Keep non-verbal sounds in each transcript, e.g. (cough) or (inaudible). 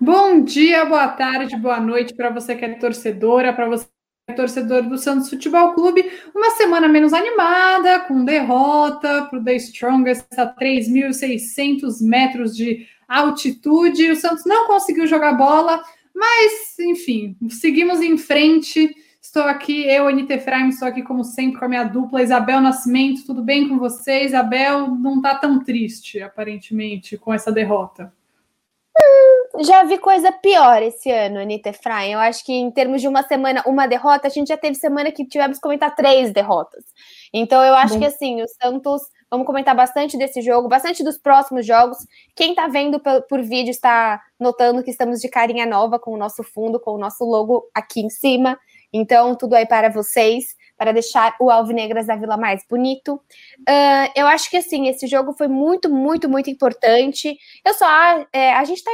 Bom dia, boa tarde, boa noite para você que é torcedora, para você torcedor do Santos Futebol Clube. Uma semana menos animada, com derrota para o The Strongest a 3.600 metros de altitude. O Santos não conseguiu jogar bola, mas enfim, seguimos em frente. Estou aqui, eu, Anita Efraim, estou aqui como sempre com a minha dupla Isabel Nascimento. Tudo bem com você? Isabel não está tão triste, aparentemente, com essa derrota. Já vi coisa pior esse ano, Anitta Efraim. Eu acho que em termos de uma semana, uma derrota, a gente já teve semana que tivemos que comentar três derrotas. Então eu acho Bom. que assim, o Santos, vamos comentar bastante desse jogo, bastante dos próximos jogos. Quem tá vendo por, por vídeo está notando que estamos de carinha nova com o nosso fundo, com o nosso logo aqui em cima. Então, tudo aí para vocês para deixar o Alvinegras da Vila mais bonito. Uh, eu acho que assim, esse jogo foi muito, muito, muito importante. Eu só é, a gente tá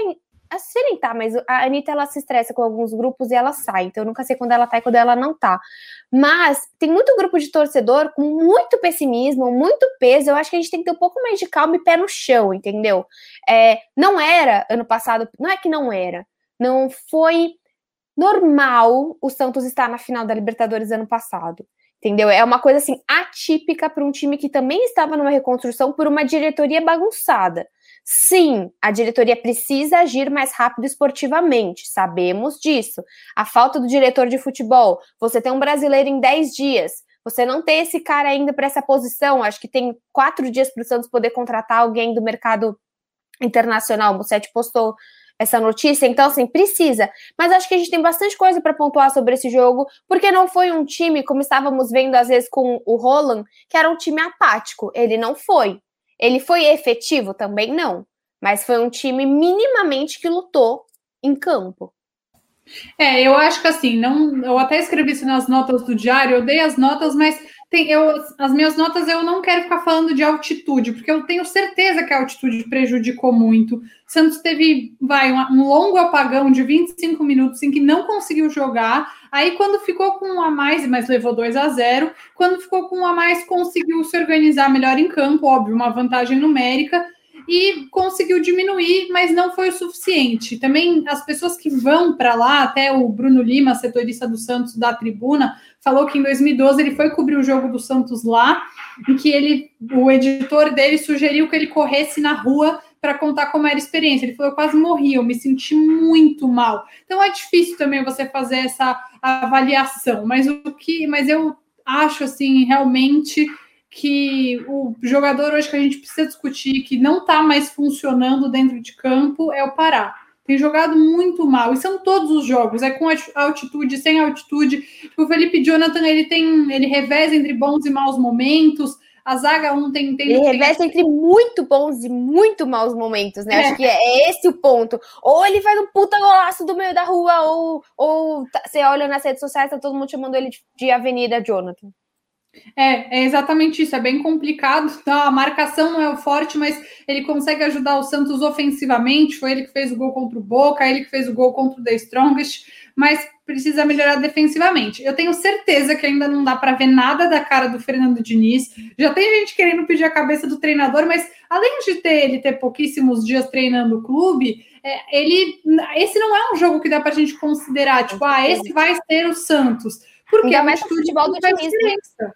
em. A Seren tá, mas a Anitta ela se estressa com alguns grupos e ela sai. Então eu nunca sei quando ela tá e quando ela não tá. Mas tem muito grupo de torcedor com muito pessimismo, muito peso. Eu acho que a gente tem que ter um pouco mais de calma e pé no chão, entendeu? É, não era ano passado, não é que não era. Não foi normal o Santos estar na final da Libertadores ano passado. Entendeu? É uma coisa assim atípica para um time que também estava numa reconstrução por uma diretoria bagunçada. Sim, a diretoria precisa agir mais rápido esportivamente, sabemos disso. A falta do diretor de futebol, você tem um brasileiro em 10 dias, você não tem esse cara ainda para essa posição. Acho que tem quatro dias para o Santos poder contratar alguém do mercado internacional. O Mussetti postou essa notícia, então assim, precisa. Mas acho que a gente tem bastante coisa para pontuar sobre esse jogo, porque não foi um time, como estávamos vendo às vezes com o Roland, que era um time apático. Ele não foi. Ele foi efetivo também não, mas foi um time minimamente que lutou em campo. É, eu acho que assim, não, eu até escrevi isso nas notas do diário, eu dei as notas, mas tem, eu, as minhas notas eu não quero ficar falando de altitude, porque eu tenho certeza que a altitude prejudicou muito. Santos teve, vai, um, um longo apagão de 25 minutos em que não conseguiu jogar. Aí, quando ficou com um a mais, mas levou 2 a 0, quando ficou com um a mais, conseguiu se organizar melhor em campo, óbvio, uma vantagem numérica e conseguiu diminuir, mas não foi o suficiente. Também as pessoas que vão para lá, até o Bruno Lima, setorista do Santos da tribuna, falou que em 2012 ele foi cobrir o jogo do Santos lá, em que ele, o editor dele sugeriu que ele corresse na rua para contar como era a experiência. Ele falou: eu quase morri, eu me senti muito mal. Então é difícil também você fazer essa avaliação, mas o que, mas eu acho assim realmente que o jogador hoje que a gente precisa discutir que não está mais funcionando dentro de campo é o Pará. Tem jogado muito mal, e são todos os jogos, é com altitude, sem altitude. O Felipe Jonathan, ele tem, ele reveza entre bons e maus momentos. A zaga ontem tem. Ele reveza entre muito bons e muito maus momentos, né? É. Acho que é esse o ponto. Ou ele faz um puta golaço do meio da rua, ou, ou tá, você olha nas redes sociais, tá todo mundo chamando ele de, de Avenida Jonathan. É, é exatamente isso. É bem complicado. Tá? A marcação não é o forte, mas ele consegue ajudar o Santos ofensivamente. Foi ele que fez o gol contra o Boca, ele que fez o gol contra o The Strongest, mas precisa melhorar defensivamente. Eu tenho certeza que ainda não dá para ver nada da cara do Fernando Diniz. Já tem gente querendo pedir a cabeça do treinador, mas além de ter ele ter pouquíssimos dias treinando o clube, é, ele esse não é um jogo que dá para a gente considerar, tipo, ah, esse vai ser o Santos. Porque Ainda mais futebol do Diniz. Né?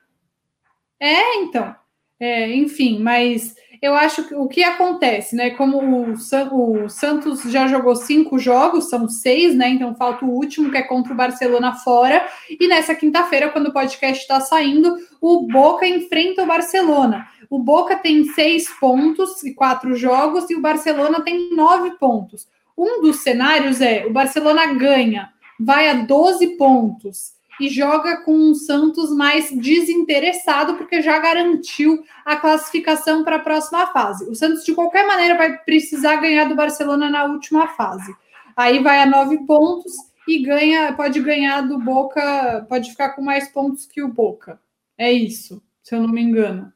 É, então. É, enfim, mas eu acho que o que acontece, né? Como o, o, Santos já jogou cinco jogos, são seis, né? Então falta o último, que é contra o Barcelona fora. E nessa quinta-feira, quando o podcast está saindo, o Boca enfrenta o Barcelona. O Boca tem seis pontos e quatro jogos, e o Barcelona tem nove pontos. Um dos cenários é o Barcelona ganha, vai a 12 pontos e joga com um Santos mais desinteressado, porque já garantiu a classificação para a próxima fase. O Santos, de qualquer maneira, vai precisar ganhar do Barcelona na última fase. Aí vai a nove pontos e ganha, pode ganhar do Boca, pode ficar com mais pontos que o Boca. É isso, se eu não me engano.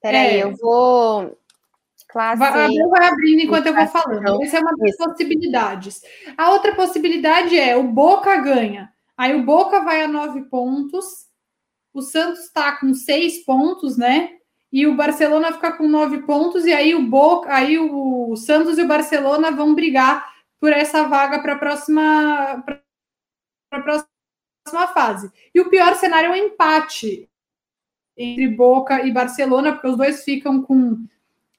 Peraí, é. eu vou. classe. Vai, vai abrindo enquanto eu vou falando. Essa é uma das possibilidades. A outra possibilidade é o Boca ganha. Aí o Boca vai a nove pontos, o Santos está com seis pontos, né? E o Barcelona fica com nove pontos, e aí o Boca, aí o Santos e o Barcelona vão brigar por essa vaga para a próxima, próxima fase. E o pior cenário é um empate entre Boca e Barcelona, porque os dois ficam com.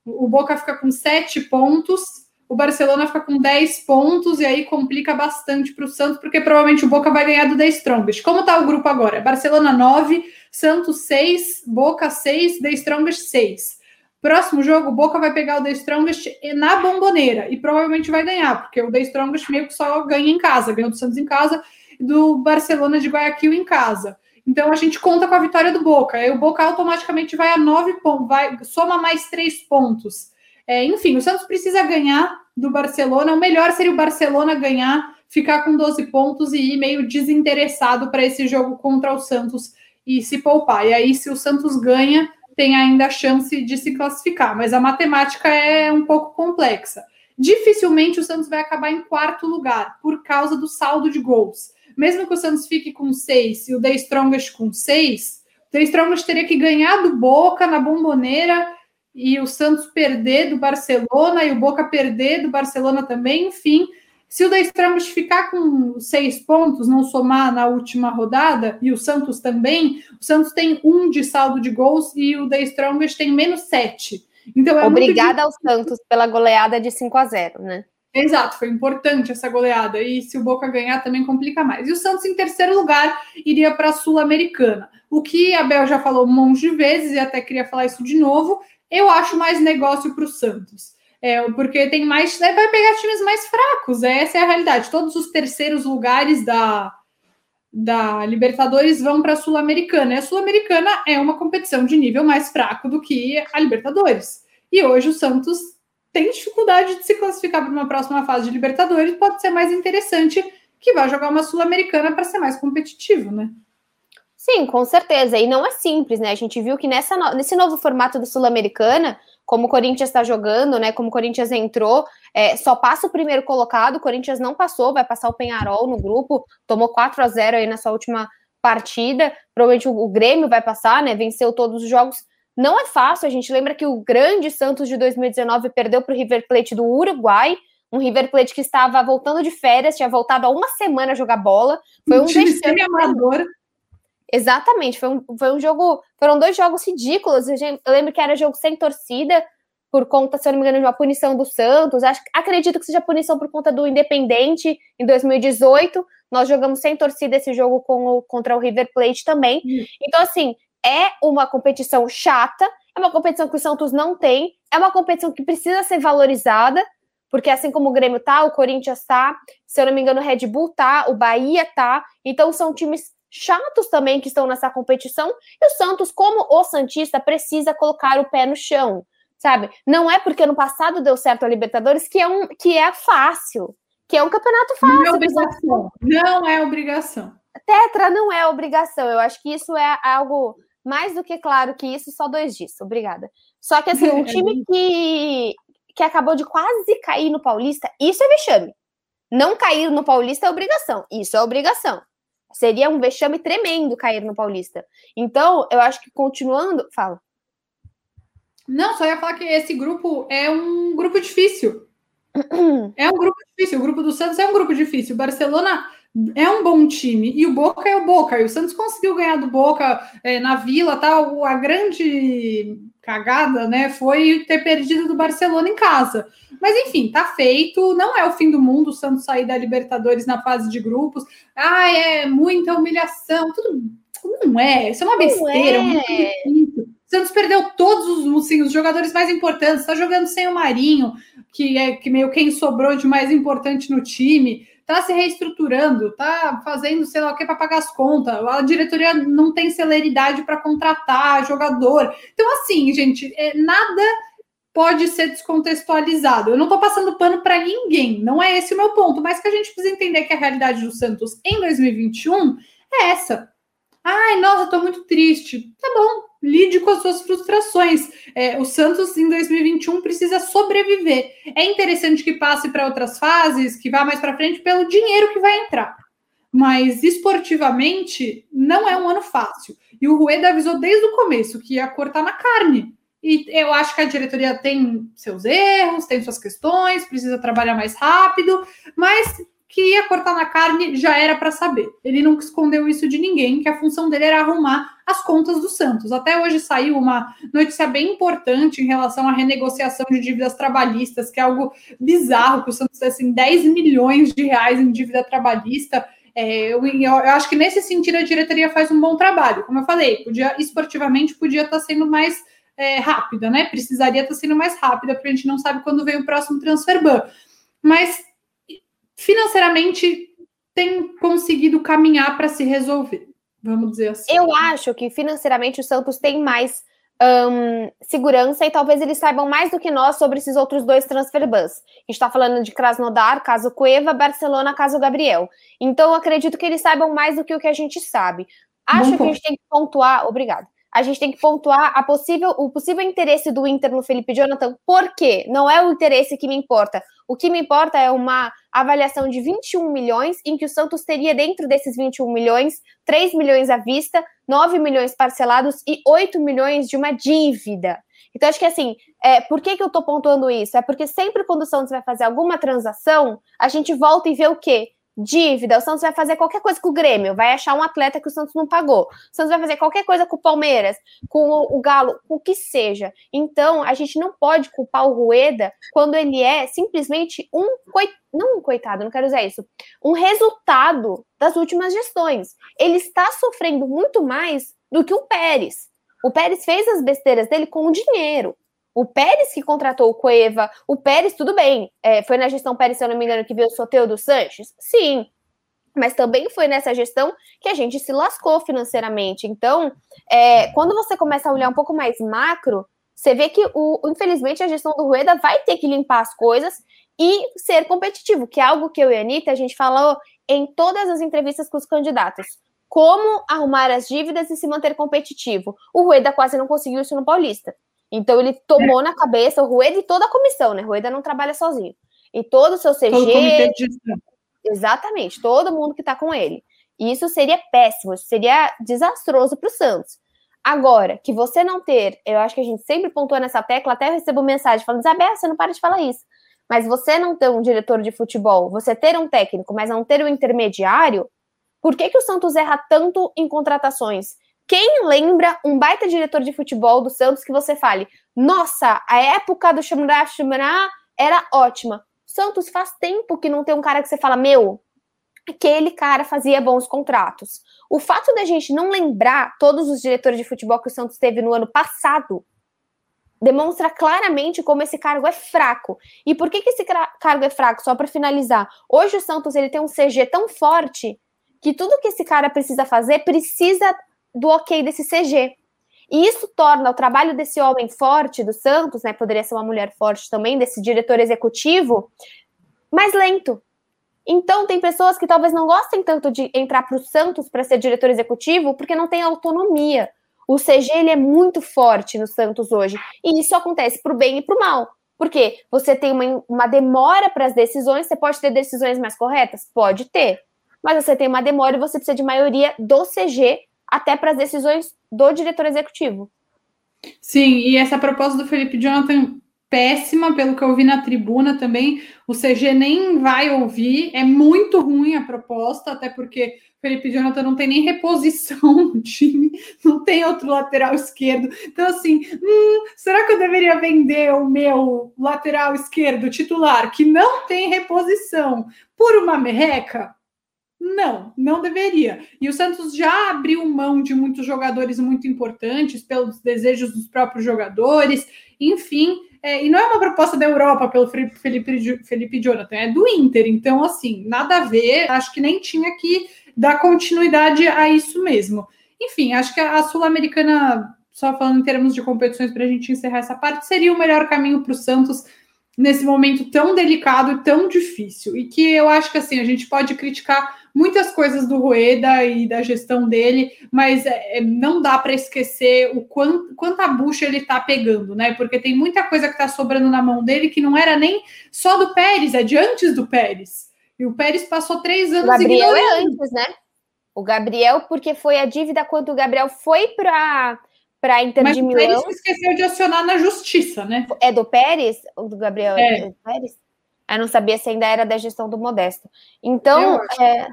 O Boca fica com sete pontos, o Barcelona fica com 10 pontos, e aí complica bastante para o Santos, porque provavelmente o Boca vai ganhar do The Strongest. Como está o grupo agora? Barcelona 9, Santos 6, Boca 6, The Strongest 6. Próximo jogo, o Boca vai pegar o The Strongest na bomboneira e provavelmente vai ganhar, porque o The Strongest meio que só ganha em casa, ganhou do Santos em casa e do Barcelona de Guayaquil em casa. Então a gente conta com a vitória do Boca. Aí o Boca automaticamente vai a nove pontos, vai, soma mais três pontos. É, enfim, o Santos precisa ganhar do Barcelona. O melhor seria o Barcelona ganhar, ficar com 12 pontos e ir meio desinteressado para esse jogo contra o Santos e se poupar. E aí, se o Santos ganha, tem ainda a chance de se classificar. Mas a matemática é um pouco complexa. Dificilmente o Santos vai acabar em quarto lugar, por causa do saldo de gols mesmo que o Santos fique com seis e o The Strongest com seis, o The Strongest teria que ganhar do Boca na bomboneira e o Santos perder do Barcelona e o Boca perder do Barcelona também, enfim. Se o Strongest ficar com seis pontos, não somar na última rodada, e o Santos também, o Santos tem um de saldo de gols e o The Strongest tem menos sete. Então, é Obrigada ao Santos pela goleada de 5 a 0 né? Exato, foi importante essa goleada. E se o Boca ganhar, também complica mais. E o Santos, em terceiro lugar, iria para a Sul-Americana. O que a Bel já falou um monte de vezes, e até queria falar isso de novo, eu acho mais negócio para o Santos. É, porque tem mais. É, vai pegar times mais fracos, essa é a realidade. Todos os terceiros lugares da, da Libertadores vão para a Sul-Americana. E a Sul-Americana é uma competição de nível mais fraco do que a Libertadores. E hoje o Santos tem dificuldade de se classificar para uma próxima fase de Libertadores, pode ser mais interessante que vá jogar uma Sul-Americana para ser mais competitivo, né? Sim, com certeza. E não é simples, né? A gente viu que nessa no... nesse novo formato do Sul-Americana, como o Corinthians está jogando, né? Como o Corinthians entrou, é, só passa o primeiro colocado, o Corinthians não passou, vai passar o Penharol no grupo, tomou 4 a 0 aí nessa última partida. Provavelmente o, Grêmio vai passar, né? Venceu todos os jogos não é fácil, a gente lembra que o grande Santos de 2019 perdeu para o River Plate do Uruguai, um River Plate que estava voltando de férias, tinha voltado há uma semana a jogar bola. Foi um, um amador. Exatamente, foi um, foi um jogo. Foram dois jogos ridículos. Eu lembro que era jogo sem torcida, por conta, se eu não me engano, de uma punição do Santos. Acho, acredito que seja punição por conta do Independente em 2018. Nós jogamos sem torcida esse jogo com o, contra o River Plate também. Então, assim, é uma competição chata, é uma competição que o Santos não tem, é uma competição que precisa ser valorizada, porque assim como o Grêmio tá, o Corinthians tá, se eu não me engano, o Red Bull tá, o Bahia tá, então são times chatos também que estão nessa competição, e o Santos, como o Santista, precisa colocar o pé no chão, sabe? Não é porque no passado deu certo a Libertadores que é, um, que é fácil, que é um campeonato fácil. Não é obrigação. Não é obrigação. Tetra não é obrigação, eu acho que isso é algo mais do que claro que isso, só dois disso. Obrigada. Só que assim, um (laughs) time que, que acabou de quase cair no Paulista, isso é vexame. Não cair no Paulista é obrigação. Isso é obrigação. Seria um vexame tremendo cair no Paulista. Então, eu acho que continuando. Fala. Não, só ia falar que esse grupo é um grupo difícil. (clears throat) É um grupo difícil. O grupo do Santos é um grupo difícil. O Barcelona é um bom time. E o Boca é o Boca. E o Santos conseguiu ganhar do Boca é, na Vila, tal. A grande cagada, né, foi ter perdido do Barcelona em casa. Mas enfim, tá feito. Não é o fim do mundo o Santos sair da Libertadores na fase de grupos. Ah, é muita humilhação. Tudo não é. Isso é uma besteira. É. O Santos perdeu todos os, assim, os jogadores mais importantes. Está jogando sem o Marinho, que é que meio quem sobrou de mais importante no time está se reestruturando, está fazendo sei lá o que para pagar as contas, a diretoria não tem celeridade para contratar jogador. Então, assim, gente, é, nada pode ser descontextualizado. Eu não estou passando pano para ninguém, não é esse o meu ponto, mas que a gente precisa entender que a realidade do Santos em 2021 é essa. Ai, nossa, estou muito triste. Tá bom, lide com as suas frustrações. É, o Santos em 2021 precisa sobreviver. É interessante que passe para outras fases, que vá mais para frente pelo dinheiro que vai entrar. Mas esportivamente não é um ano fácil. E o Rueda avisou desde o começo que ia cortar na carne. E eu acho que a diretoria tem seus erros, tem suas questões, precisa trabalhar mais rápido, mas que ia cortar na carne já era para saber. Ele nunca escondeu isso de ninguém, que a função dele era arrumar as contas do Santos. Até hoje saiu uma notícia bem importante em relação à renegociação de dívidas trabalhistas, que é algo bizarro, que o Santos tem assim, 10 milhões de reais em dívida trabalhista. É, eu, eu, acho que nesse sentido a diretoria faz um bom trabalho. Como eu falei, podia esportivamente podia estar tá sendo mais é, rápida, né? Precisaria estar tá sendo mais rápida, porque a gente não sabe quando vem o próximo transfer ban. Mas financeiramente tem conseguido caminhar para se resolver, vamos dizer assim. Eu acho que financeiramente o Santos tem mais um, segurança e talvez eles saibam mais do que nós sobre esses outros dois transfer bans. A gente está falando de Krasnodar, caso Cueva, Barcelona, caso Gabriel. Então, eu acredito que eles saibam mais do que o que a gente sabe. Acho Bom que a gente tem que pontuar. Obrigado a gente tem que pontuar a possível, o possível interesse do Inter no Felipe Jonathan, por quê? Não é o interesse que me importa. O que me importa é uma avaliação de 21 milhões, em que o Santos teria dentro desses 21 milhões, 3 milhões à vista, 9 milhões parcelados e 8 milhões de uma dívida. Então, acho que assim, é, por que, que eu tô pontuando isso? É porque sempre quando o Santos vai fazer alguma transação, a gente volta e vê o quê? Dívida, o Santos vai fazer qualquer coisa com o Grêmio, vai achar um atleta que o Santos não pagou. O Santos vai fazer qualquer coisa com o Palmeiras, com o, Galo, com o que seja. Então, a gente não pode culpar o Rueda quando ele é simplesmente um não um coitado, não quero usar isso, um resultado das últimas gestões. Ele está sofrendo muito mais do que o Pérez. O Pérez fez as besteiras dele com o dinheiro. O Pérez que contratou o Cueva, o Pérez, tudo bem, é, foi na gestão Pérez, se eu não me engano, que viu o sorteio do Sanches? Sim, mas também foi nessa gestão que a gente se lascou financeiramente. Então, é, quando você começa a olhar um pouco mais macro, você vê que, o, infelizmente, a gestão do Rueda vai ter que limpar as coisas e ser competitivo, que é algo que eu e a Anitta, a gente falou em todas as entrevistas com os candidatos. Como arrumar as dívidas e se manter competitivo. O Rueda quase não conseguiu isso no Paulista. Então ele tomou é. na cabeça o Rueda e toda a comissão, né? Rueda não trabalha sozinho. E todo o seu CG. Todo exatamente, todo mundo que está com ele. E isso seria péssimo, isso seria desastroso para o Santos. Agora, que você não ter, eu acho que a gente sempre pontua nessa tecla, até eu recebo mensagem falando, Isabel, você não para de falar isso. Mas você não ter um diretor de futebol, você ter um técnico, mas não ter um intermediário, por que, que o Santos erra tanto em contratações? Quem lembra um baita diretor de futebol do Santos que você fale, nossa, a época do Xamurá Xamurá era ótima. Santos faz tempo que não tem um cara que você fala, meu, aquele cara fazia bons contratos. O fato da gente não lembrar todos os diretores de futebol que o Santos teve no ano passado demonstra claramente como esse cargo é fraco. E por que, que esse cargo é fraco? Só para finalizar, hoje o Santos ele tem um CG tão forte que tudo que esse cara precisa fazer precisa do ok desse CG. E isso torna o trabalho desse homem forte do Santos, né? Poderia ser uma mulher forte também, desse diretor executivo, mais lento. Então, tem pessoas que talvez não gostem tanto de entrar para o Santos para ser diretor executivo, porque não tem autonomia. O CG ele é muito forte no Santos hoje. E isso acontece para o bem e para o mal. Porque você tem uma, uma demora para as decisões, você pode ter decisões mais corretas? Pode ter. Mas você tem uma demora e você precisa de maioria do CG até para as decisões do diretor executivo. Sim, e essa proposta do Felipe Jonathan péssima, pelo que eu vi na tribuna também. O CG nem vai ouvir, é muito ruim a proposta, até porque Felipe Jonathan não tem nem reposição (laughs) no time, não tem outro lateral esquerdo. Então, assim, hum, será que eu deveria vender o meu lateral esquerdo titular, que não tem reposição, por uma merreca? Não, não deveria. E o Santos já abriu mão de muitos jogadores muito importantes pelos desejos dos próprios jogadores, enfim. É, e não é uma proposta da Europa pelo Felipe, Felipe Jonathan, é do Inter. Então, assim, nada a ver. Acho que nem tinha que dar continuidade a isso mesmo. Enfim, acho que a Sul-Americana, só falando em termos de competições para a gente encerrar essa parte, seria o melhor caminho para o Santos nesse momento tão delicado e tão difícil. E que eu acho que assim, a gente pode criticar muitas coisas do Rueda e da gestão dele, mas é, é não dá para esquecer o quanto, quanta bucha ele está pegando, né? Porque tem muita coisa que está sobrando na mão dele que não era nem só do Pérez, é de antes do Pérez. E o Pérez passou três anos. O Gabriel é ignorando. é antes, né? O Gabriel, porque foi a dívida quando o Gabriel foi para para Inter Mas de Milão. Mas o Pérez esqueceu de acionar na justiça, né? É do Pérez? Ou do Gabriel? É. é do Pérez? Eu não sabia se ainda era da gestão do Modesto. Então. É...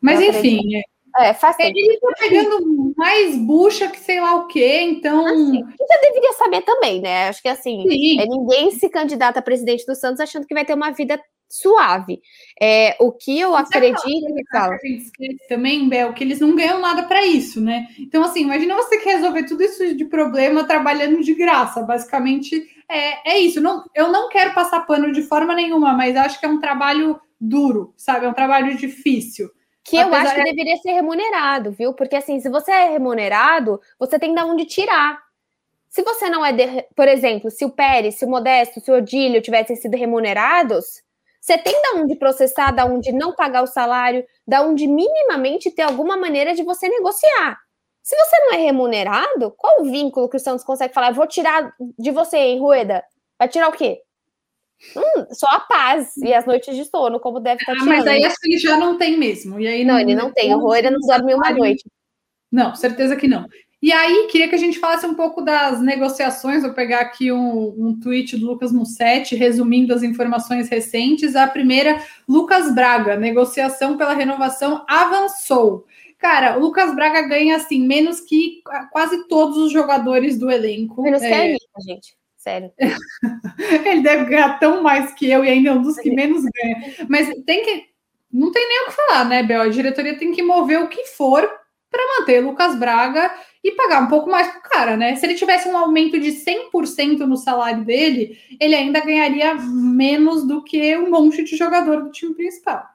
Mas enfim. É, é faz tempo. Ele tá pegando mais bucha que sei lá o quê, então. Assim, já deveria saber também, né? Acho que assim, é, ninguém se candidata a presidente do Santos achando que vai ter uma vida suave. É, o que eu Você acredito. Que fala. A gente esquece também, Bel, que eles não ganham nada para isso, né? Então, assim, imagina você que resolver tudo isso de problema trabalhando de graça. Basicamente, é, é isso. Não, eu não quero passar pano de forma nenhuma, mas acho que é um trabalho duro, sabe? É um trabalho difícil. Que eu acho que deveria ser remunerado, viu? Porque assim, se você é remunerado, você tem de onde tirar. Se você não é, de... por exemplo, se o Pérez, se o Modesto, se o Odílio tivessem sido remunerados, você tem da onde processar, da onde não pagar o salário, da onde minimamente ter alguma maneira de você negociar. Se você não é remunerado, qual o vínculo que o Santos consegue falar? Eu vou tirar de você, hein, Rueda? Vai tirar o quê? Hum, só a paz e as noites de sono, como deve estar ah, Mas aí acho que ele já não tem mesmo. E aí não, não ele não tem. O Rueda não dorme uma noite. Não, certeza que não. E aí, queria que a gente falasse um pouco das negociações. Vou pegar aqui um, um tweet do Lucas Mussetti, resumindo as informações recentes. A primeira, Lucas Braga, negociação pela renovação avançou. Cara, o Lucas Braga ganha assim menos que quase todos os jogadores do elenco. Menos é... que a Anitta, gente. Sério. (laughs) Ele deve ganhar tão mais que eu e ainda é um dos que menos ganha. Mas tem que. Não tem nem o que falar, né, Bel? A diretoria tem que mover o que for para manter Lucas Braga e pagar um pouco mais pro cara, né? Se ele tivesse um aumento de 100% no salário dele, ele ainda ganharia menos do que um monte de jogador do time principal.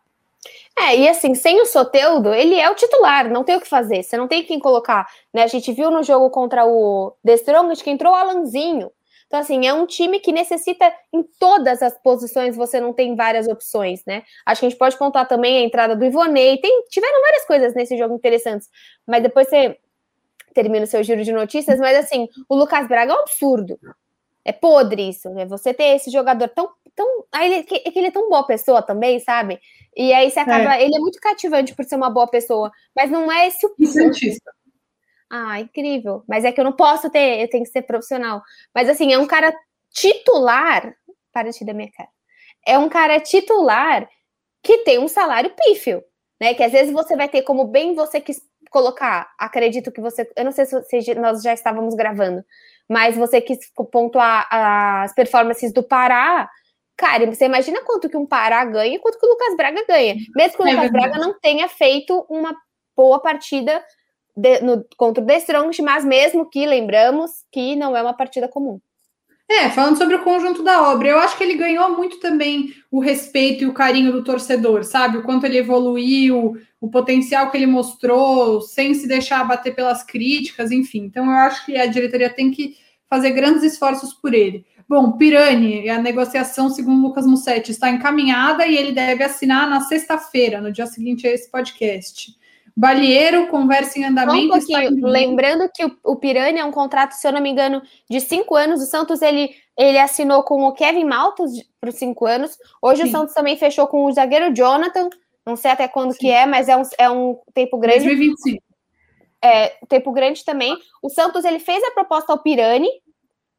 É, e assim, sem o Soteudo, ele é o titular, não tem o que fazer, você não tem quem colocar, né? A gente viu no jogo contra o The Strongest que entrou o Alanzinho. Então, assim, é um time que necessita em todas as posições, você não tem várias opções, né? Acho que a gente pode contar também a entrada do Ivonei, tem, tiveram várias coisas nesse jogo interessantes, mas depois você termina o seu giro de notícias, mas assim, o Lucas Braga é um absurdo. É podre isso, né? Você ter esse jogador tão. tão aí ele, que, que ele é tão boa pessoa também, sabe? E aí você acaba. É. Ele é muito cativante por ser uma boa pessoa, mas não é esse o. Santista. Ah, incrível. Mas é que eu não posso ter, eu tenho que ser profissional. Mas assim, é um cara titular. Para de da minha cara. É um cara titular que tem um salário pífio, né? Que às vezes você vai ter, como bem você quis colocar, acredito que você. Eu não sei se nós já estávamos gravando, mas você quis pontuar as performances do Pará. Cara, você imagina quanto que um Pará ganha e quanto que o Lucas Braga ganha. Mesmo que o é Lucas verdade. Braga não tenha feito uma boa partida de, no, contra o The Strongest, mas mesmo que lembramos que não é uma partida comum. É, falando sobre o conjunto da obra, eu acho que ele ganhou muito também o respeito e o carinho do torcedor, sabe? O quanto ele evoluiu, o potencial que ele mostrou, sem se deixar abater pelas críticas, enfim. Então, eu acho que a diretoria tem que fazer grandes esforços por ele. Bom, Pirani, a negociação, segundo Lucas Mussetti, está encaminhada e ele deve assinar na sexta-feira, no dia seguinte a esse podcast. Balieiro, conversa em andamento. Um pouquinho, lembrando que o, o Piranha é um contrato, se eu não me engano, de cinco anos. O Santos ele, ele assinou com o Kevin Maltos por cinco anos. Hoje Sim. o Santos também fechou com o zagueiro Jonathan. Não sei até quando Sim. que é, mas é um, é um tempo grande. 2025. É, tempo grande também. O Santos ele fez a proposta ao Pirani,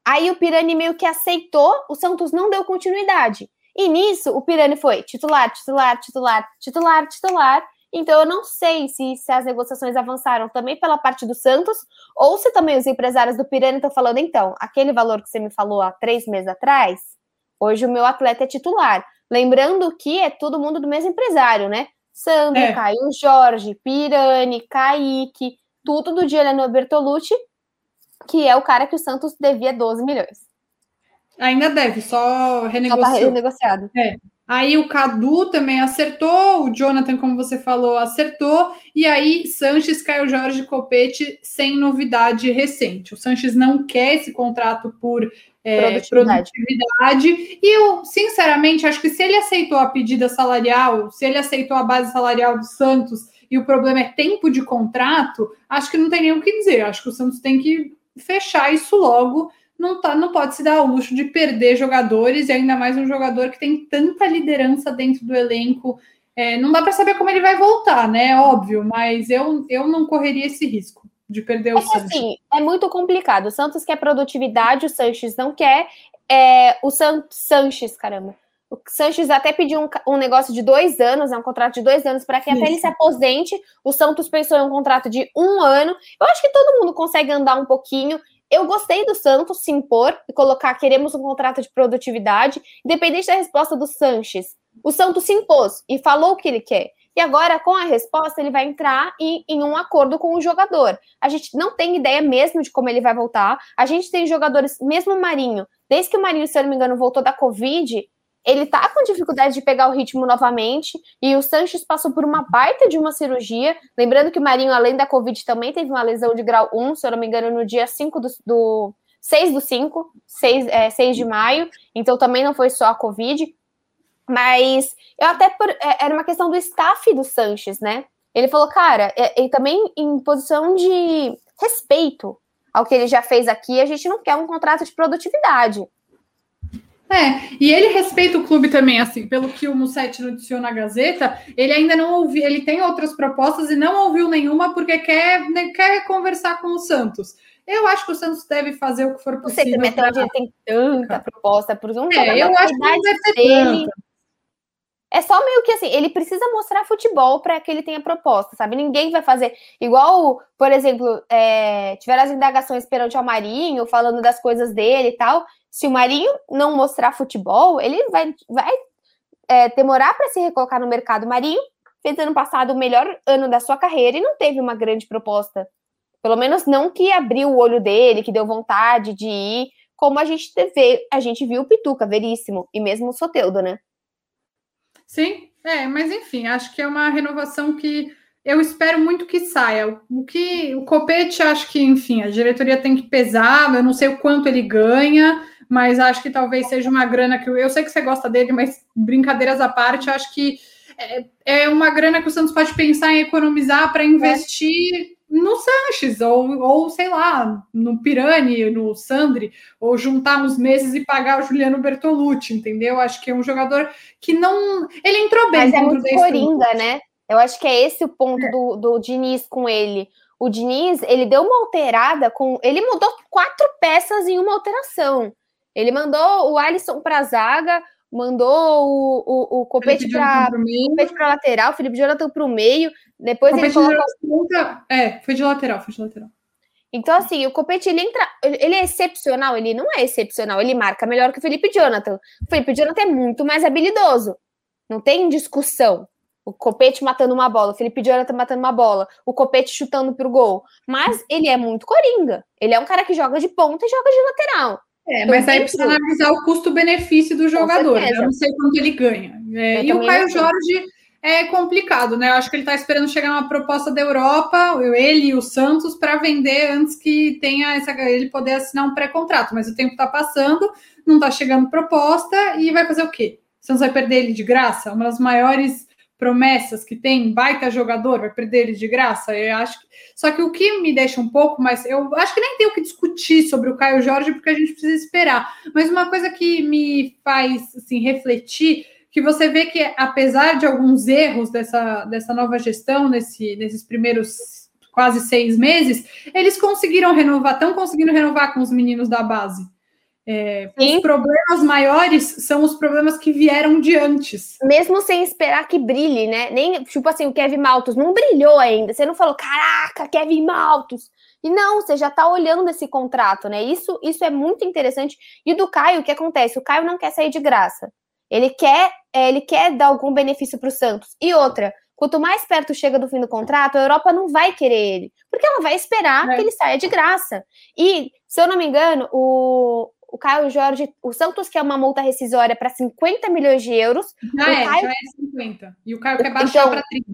aí o Pirani meio que aceitou, o Santos não deu continuidade. E nisso, o Pirani foi titular, titular, titular, titular, titular. Então, eu não sei se, se as negociações avançaram também pela parte do Santos, ou se também os empresários do Pirani estão falando, então, aquele valor que você me falou há três meses atrás, hoje o meu atleta é titular. Lembrando que é todo mundo do mesmo empresário, né? Sandro, é. Caio Jorge, Pirani, Kaique, tudo do Giuliano Bertolucci, que é o cara que o Santos devia 12 milhões. Ainda deve, só renegociou. Só tá renegociado. É. Aí o Cadu também acertou, o Jonathan, como você falou, acertou, e aí Sanches, Caio Jorge Copete sem novidade recente. O Sanches não quer esse contrato por é, produtividade. produtividade. E eu, sinceramente, acho que se ele aceitou a pedida salarial, se ele aceitou a base salarial do Santos e o problema é tempo de contrato, acho que não tem nem o que dizer. Acho que o Santos tem que fechar isso logo. Não, tá, não pode se dar ao luxo de perder jogadores, e ainda mais um jogador que tem tanta liderança dentro do elenco. É, não dá para saber como ele vai voltar, né? Óbvio, mas eu, eu não correria esse risco de perder o é Santos. Assim, é muito complicado. O Santos quer produtividade, o Sanches não quer. É, o San, Sanches, caramba. O Sanches até pediu um, um, negócio de dois anos, é um contrato de dois anos, para que Isso. até ele se aposente. O Santos pensou em um contrato de um ano. Eu acho que todo mundo consegue andar um pouquinho. Eu gostei do Santos se impor e colocar queremos um contrato de produtividade, independente da resposta do Sanches. O Santos se impôs e falou o que ele quer. E agora, com a resposta, ele vai entrar em, em, um acordo com o jogador. A gente não tem ideia mesmo de como ele vai voltar. A gente tem jogadores, mesmo o Marinho, desde que o Marinho, se eu não me engano, voltou da Covid, ele tá com dificuldade de pegar o ritmo novamente. E o Sanches passou por uma baita de uma cirurgia. Lembrando que o Marinho, além da Covid, também teve uma lesão de grau 1, se eu não me engano, no dia 5 do. do 6 do 5, 6, é, 6 de maio, então também não foi só a Covid. Mas eu até por, é, era uma questão do staff do Sanches, né? Ele falou, cara, é, e também em posição de respeito ao que ele já fez aqui, a gente não quer um contrato de produtividade. É, e ele respeita o clube também, assim, pelo que o Mussetti noticiou na Gazeta, ele ainda não ouviu, ele tem outras propostas e não ouviu nenhuma porque quer, né, quer conversar com o Santos. Eu acho que o Santos deve fazer o que for possível. Não sei também pra... tem tanta proposta por um é, eu acho que não deve dele. Tanta. É só meio que assim, ele precisa mostrar futebol para que ele tenha proposta, sabe? Ninguém vai fazer igual, por exemplo, é, tiveram as indagações perante o Marinho, falando das coisas dele e tal. Se o Marinho não mostrar futebol, ele vai, vai é, demorar para se recolocar no mercado. O Marinho fez ano passado o melhor ano da sua carreira e não teve uma grande proposta. Pelo menos não que abriu o olho dele, que deu vontade de ir, como a gente teve, a gente viu o Pituca, Veríssimo, e mesmo o Soteudo, né? Sim, é, mas enfim, acho que é uma renovação que eu espero muito que saia. O que o Copete, acho que, enfim, a diretoria tem que pesar, eu não sei o quanto ele ganha, mas acho que talvez seja uma grana que eu, sei que você gosta dele, mas brincadeiras à parte, acho que é, é uma grana que o Santos pode pensar em economizar para investir no Sanches, ou, ou sei lá, no Pirani, no Sandri, ou juntar uns meses e pagar o Juliano Bertolucci, entendeu? Acho que é um jogador que não. Ele entrou bem. Mas é muito coringa, né? Eu acho que é esse o ponto é. do, do Diniz com ele. O Diniz, ele deu uma alterada com. Ele mudou quatro peças em uma alteração. Ele mandou o Alisson para a zaga, mandou o, o, o Copete para a lateral, Felipe Jonathan para o meio. Depois ele colocou. É, foi de lateral, foi de lateral. Então, assim, o Copete, ele entra. Ele é excepcional, ele não é excepcional, ele marca melhor que o Felipe Jonathan. O Felipe Jonathan é muito mais habilidoso. Não tem discussão. O Copete matando uma bola, o Felipe Jonathan matando uma bola, o Copete chutando pro gol. Mas ele é muito coringa. Ele é um cara que joga de ponta e joga de lateral. É, então, mas aí precisa analisar o custo-benefício do jogador. Né? Eu não sei quanto ele ganha. É, e o Caio Jorge é complicado, né? Eu acho que ele está esperando chegar uma proposta da Europa, ele e o Santos, para vender antes que tenha essa, ele poder assinar um pré-contrato. Mas o tempo está passando, não está chegando proposta e vai fazer o quê? O Santos vai perder ele de graça? Uma das maiores promessas que tem, baita jogador, vai perder ele de graça? Eu acho que... Só que o que me deixa um pouco mais. Eu acho que nem tem o que discutir sobre o Caio Jorge, porque a gente precisa esperar. Mas uma coisa que me faz assim, refletir que você vê que, apesar de alguns erros dessa, dessa nova gestão, nesse, nesses primeiros quase seis meses, eles conseguiram renovar, estão conseguindo renovar com os meninos da base. É, os problemas maiores são os problemas que vieram de antes. Mesmo sem esperar que brilhe, né? Nem, tipo assim, o Kevin Maltos não brilhou ainda. Você não falou, caraca, Kevin Maltos. E não, você já tá olhando esse contrato, né? Isso, isso é muito interessante. E do Caio, o que acontece? O Caio não quer sair de graça. Ele quer, é, ele quer dar algum benefício para o Santos. E outra, quanto mais perto chega do fim do contrato, a Europa não vai querer ele, porque ela vai esperar é. que ele saia de graça. E, se eu não me engano, o, o Caio Jorge, o Santos quer uma multa rescisória para 50 milhões de euros. Já é, Caio... já é 50. E o Caio quer baixar então, para 30.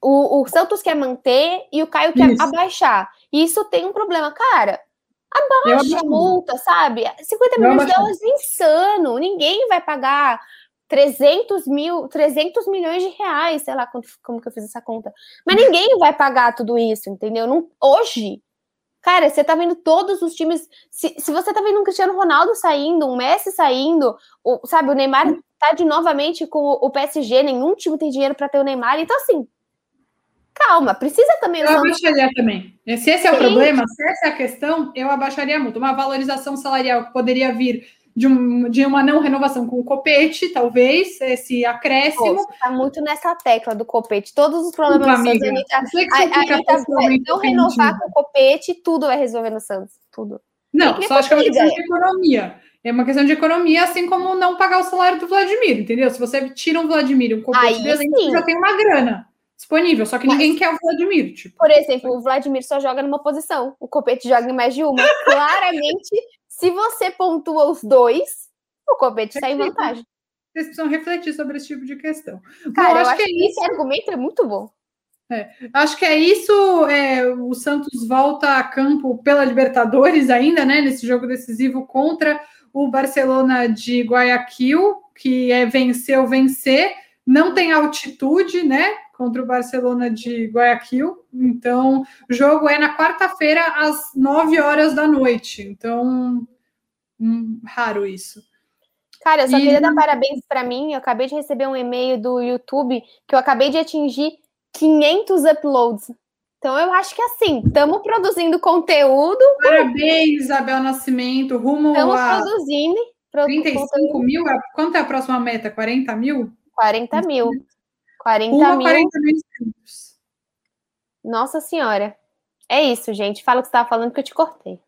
O, o Santos quer manter e o Caio quer isso. abaixar. E isso tem um problema. Cara, Abaixa a multa, sabe? 50 milhões de dólares é insano. Ninguém vai pagar 300 mil, 300 milhões de reais, sei lá quanto, como que eu fiz essa conta. Mas ninguém vai pagar tudo isso, entendeu? Não, hoje, cara, você tá vendo todos os times. Se, se você tá vendo um Cristiano Ronaldo saindo, um Messi saindo, o, sabe, o Neymar tá de novamente com o PSG, nenhum time tem dinheiro para ter o Neymar, então assim. Calma, precisa também. Eu abaixaria também. Se esse é o Sim. problema, se essa é a questão, eu abaixaria muito. Uma valorização salarial que poderia vir de, um, de uma não renovação com o copete, talvez, esse acréscimo. Está muito nessa tecla do copete. Todos os problemas do Santos, a Anitta, a, Anitta vai não renovar com o copete, tudo vai resolver no Santos. Tudo. Não, só acho que é uma questão de economia. É uma questão de economia, assim como não pagar o salário do Vladimir, entendeu? Se você tira um Vladimir um copete dele, você já tem uma grana disponível, só que Mas, ninguém quer o Vladimir. Tipo. Por exemplo, o Vladimir só joga numa posição, o Copete joga em mais de uma. (laughs) Claramente, se você pontua os dois, o Copete sai em vantagem. Vocês precisam refletir sobre esse tipo de questão. Cara, bom, eu acho, que, é que esse argumento é muito bom. É, acho que é isso. É, o Santos volta a campo pela Libertadores ainda, né? Nesse jogo decisivo contra o Barcelona de Guayaquil, que é vencer ou vencer. Não tem altitude, né? Contra o Barcelona de Guayaquil. Então, o jogo é na quarta-feira, às 9 horas da noite. Então, hum, raro isso. Cara, eu só e... queria dar parabéns para mim. Eu acabei de receber um e-mail do YouTube que eu acabei de atingir 500 uploads. Então, eu acho que assim, estamos produzindo conteúdo. Parabéns, Isabel Nascimento. Rumo Estamos a produzindo. 35 conteúdo. mil? Quanto é a próxima meta? 40 mil? 40 mil. 40 mil. 40 mil inscritos. Nossa Senhora. É isso, gente. Fala o que você estava falando que eu te cortei.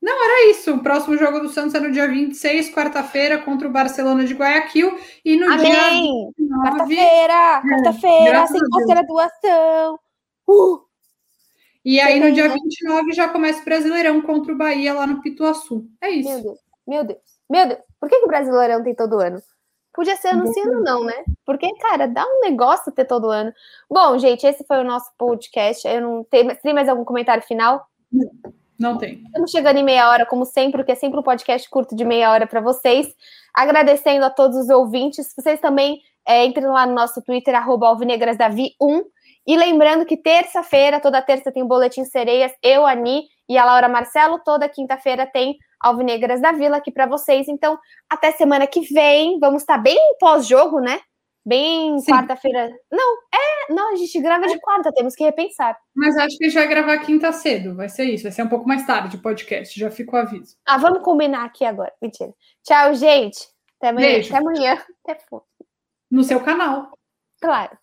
Não, era isso. O próximo jogo do Santos é no dia 26, quarta-feira, contra o Barcelona de Guayaquil. E no Amém. dia. Quarta-feira! É, quarta-feira, sem pós-graduação. Uh! E aí, no dia 29, já começa o Brasileirão contra o Bahia lá no Pituaçu. É isso. Meu Deus, meu Deus, meu Deus. Por que, que o Brasileirão tem todo ano? Podia ser anunciando, não, né? Porque, cara, dá um negócio ter todo ano. Bom, gente, esse foi o nosso podcast. Eu não tenho. Tem mais algum comentário final? Não tem. Estamos chegando em meia hora, como sempre, porque é sempre um podcast curto de meia hora para vocês. Agradecendo a todos os ouvintes. Vocês também é, entrem lá no nosso Twitter, alvinegrasdavi1. E lembrando que terça-feira, toda terça tem o Boletim Sereias, eu, a Ni e a Laura Marcelo. Toda quinta-feira tem Alvinegras da Vila aqui para vocês. Então, até semana que vem. Vamos estar bem pós-jogo, né? Bem quarta-feira. Não, é. Não, a gente grava de quarta, temos que repensar. Mas acho que a gente vai gravar quinta cedo. Vai ser isso. Vai ser um pouco mais tarde o podcast. Já fica o aviso. Ah, vamos combinar aqui agora. Mentira. Tchau, gente. Até amanhã. Beijo. Até amanhã. Até No seu canal. Claro.